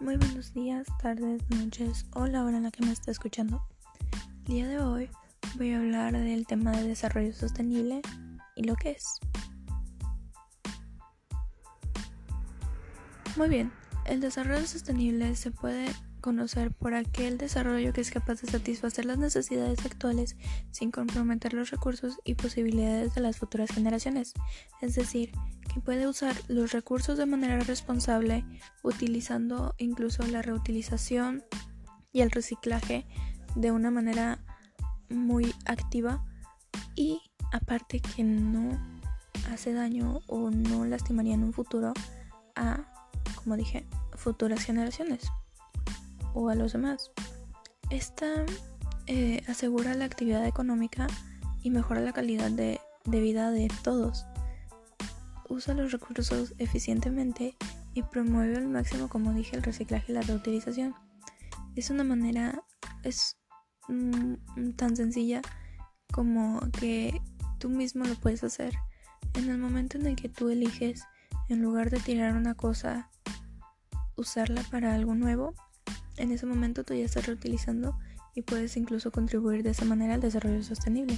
Muy buenos días, tardes, noches o la hora en la que me esté escuchando. El día de hoy voy a hablar del tema de desarrollo sostenible y lo que es. Muy bien, el desarrollo sostenible se puede conocer por aquel desarrollo que es capaz de satisfacer las necesidades actuales sin comprometer los recursos y posibilidades de las futuras generaciones, es decir, que puede usar los recursos de manera responsable, utilizando incluso la reutilización y el reciclaje de una manera muy activa y aparte que no hace daño o no lastimaría en un futuro a, como dije, futuras generaciones o a los demás. Esta eh, asegura la actividad económica y mejora la calidad de, de vida de todos. Usa los recursos eficientemente y promueve al máximo, como dije, el reciclaje y la reutilización. Es una manera, es mm, tan sencilla como que tú mismo lo puedes hacer. En el momento en el que tú eliges, en lugar de tirar una cosa, usarla para algo nuevo, en ese momento tú ya estás reutilizando y puedes incluso contribuir de esa manera al desarrollo sostenible.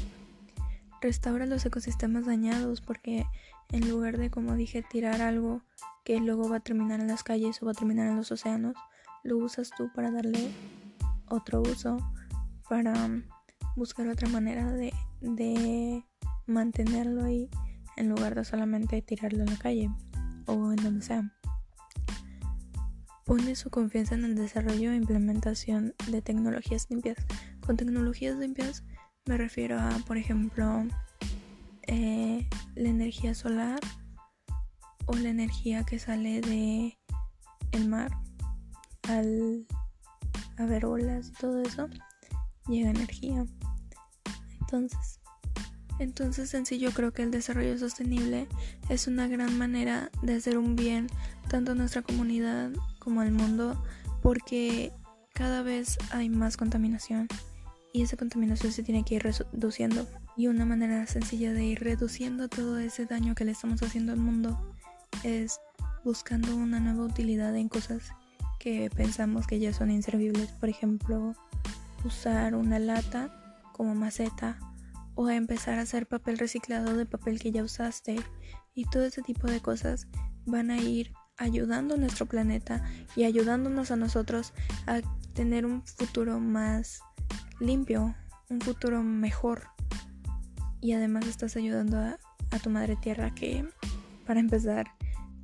Restaura los ecosistemas dañados porque en lugar de, como dije, tirar algo que luego va a terminar en las calles o va a terminar en los océanos, lo usas tú para darle otro uso, para buscar otra manera de, de mantenerlo ahí en lugar de solamente tirarlo en la calle o en donde sea pone su confianza en el desarrollo e implementación de tecnologías limpias. Con tecnologías limpias me refiero a, por ejemplo, eh, la energía solar o la energía que sale de el mar. Al haber olas y todo eso llega energía. Entonces entonces en sí yo creo que el desarrollo sostenible es una gran manera de hacer un bien tanto a nuestra comunidad como al mundo porque cada vez hay más contaminación y esa contaminación se tiene que ir reduciendo. Y una manera sencilla de ir reduciendo todo ese daño que le estamos haciendo al mundo es buscando una nueva utilidad en cosas que pensamos que ya son inservibles. Por ejemplo usar una lata como maceta o empezar a hacer papel reciclado de papel que ya usaste. Y todo ese tipo de cosas van a ir ayudando a nuestro planeta y ayudándonos a nosotros a tener un futuro más limpio, un futuro mejor y además estás ayudando a, tu madre tierra que para empezar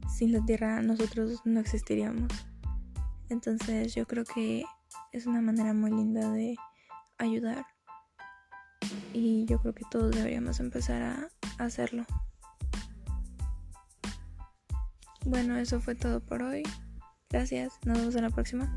sin la tierra nosotros no existiríamos entonces yo creo que es una manera muy linda de ayudar y yo creo que todos deberíamos empezar a, hacerlo. Bueno, eso fue todo por hoy. Gracias, nos vemos en la próxima.